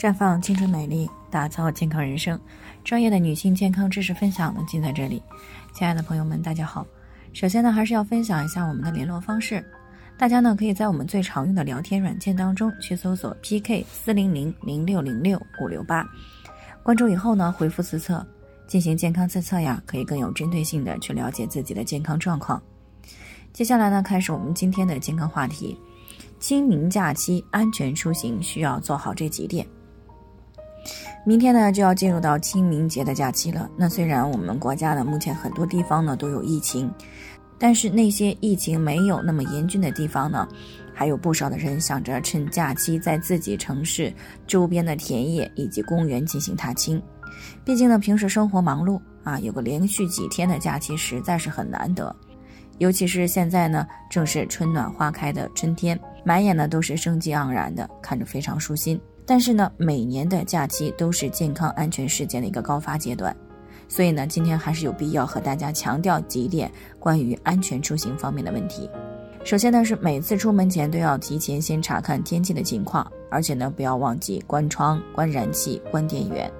绽放青春美丽，打造健康人生。专业的女性健康知识分享呢，尽在这里。亲爱的朋友们，大家好。首先呢，还是要分享一下我们的联络方式。大家呢，可以在我们最常用的聊天软件当中去搜索 PK 四零零零六零六五六八，关注以后呢，回复自测进行健康自测呀，可以更有针对性的去了解自己的健康状况。接下来呢，开始我们今天的健康话题。清明假期安全出行需要做好这几点。明天呢就要进入到清明节的假期了。那虽然我们国家呢目前很多地方呢都有疫情，但是那些疫情没有那么严峻的地方呢，还有不少的人想着趁假期在自己城市周边的田野以及公园进行踏青。毕竟呢平时生活忙碌啊，有个连续几天的假期实在是很难得。尤其是现在呢，正是春暖花开的春天，满眼呢都是生机盎然的，看着非常舒心。但是呢，每年的假期都是健康安全事件的一个高发阶段，所以呢，今天还是有必要和大家强调几点关于安全出行方面的问题。首先呢，是每次出门前都要提前先查看天气的情况，而且呢，不要忘记关窗、关燃气、关电源。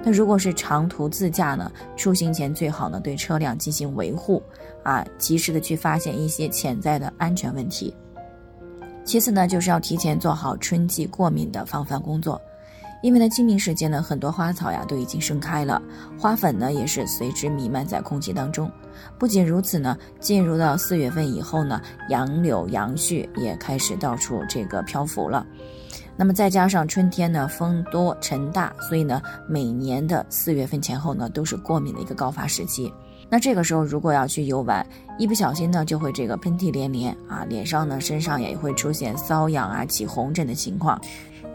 那如果是长途自驾呢，出行前最好呢对车辆进行维护，啊，及时的去发现一些潜在的安全问题。其次呢，就是要提前做好春季过敏的防范工作，因为呢清明时节呢，很多花草呀都已经盛开了，花粉呢也是随之弥漫在空气当中。不仅如此呢，进入到四月份以后呢，杨柳杨絮也开始到处这个漂浮了。那么再加上春天呢，风多尘大，所以呢，每年的四月份前后呢，都是过敏的一个高发时期。那这个时候如果要去游玩，一不小心呢，就会这个喷嚏连连啊，脸上呢、身上也会出现瘙痒啊、起红疹的情况。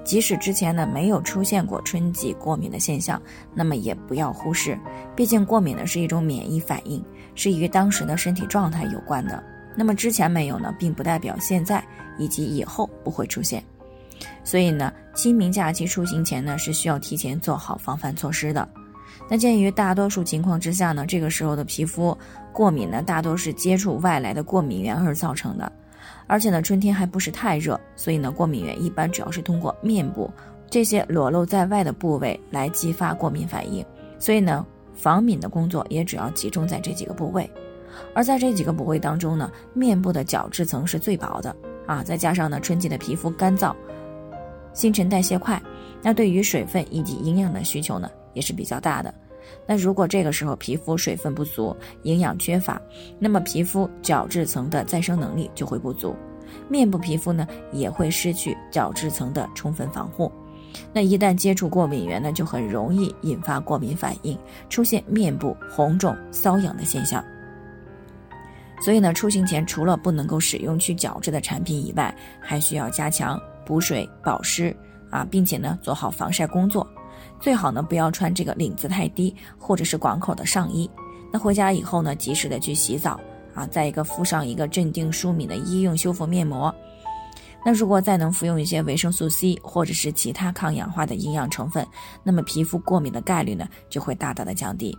即使之前呢没有出现过春季过敏的现象，那么也不要忽视，毕竟过敏呢是一种免疫反应，是与当时的身体状态有关的。那么之前没有呢，并不代表现在以及以后不会出现。所以呢，清明假期出行前呢，是需要提前做好防范措施的。那鉴于大多数情况之下呢，这个时候的皮肤过敏呢，大多是接触外来的过敏源而造成的。而且呢，春天还不是太热，所以呢，过敏源一般主要是通过面部这些裸露在外的部位来激发过敏反应。所以呢，防敏的工作也主要集中在这几个部位。而在这几个部位当中呢，面部的角质层是最薄的啊，再加上呢，春季的皮肤干燥。新陈代谢快，那对于水分以及营养的需求呢也是比较大的。那如果这个时候皮肤水分不足、营养缺乏，那么皮肤角质层的再生能力就会不足，面部皮肤呢也会失去角质层的充分防护。那一旦接触过敏源呢，就很容易引发过敏反应，出现面部红肿、瘙痒的现象。所以呢，出行前除了不能够使用去角质的产品以外，还需要加强。补水保湿啊，并且呢做好防晒工作，最好呢不要穿这个领子太低或者是广口的上衣。那回家以后呢，及时的去洗澡啊，再一个敷上一个镇定舒敏的医用修复面膜。那如果再能服用一些维生素 C 或者是其他抗氧化的营养成分，那么皮肤过敏的概率呢就会大大的降低。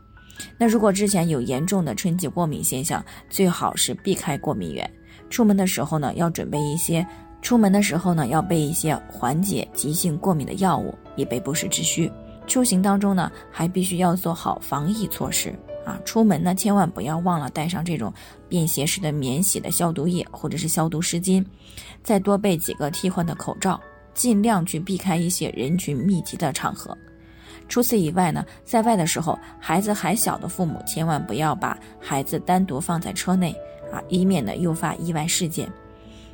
那如果之前有严重的春季过敏现象，最好是避开过敏源，出门的时候呢要准备一些。出门的时候呢，要备一些缓解急性过敏的药物，以备不时之需。出行当中呢，还必须要做好防疫措施啊！出门呢，千万不要忘了带上这种便携式的免洗的消毒液或者是消毒湿巾，再多备几个替换的口罩，尽量去避开一些人群密集的场合。除此以外呢，在外的时候，孩子还小的父母千万不要把孩子单独放在车内啊，以免呢诱发意外事件。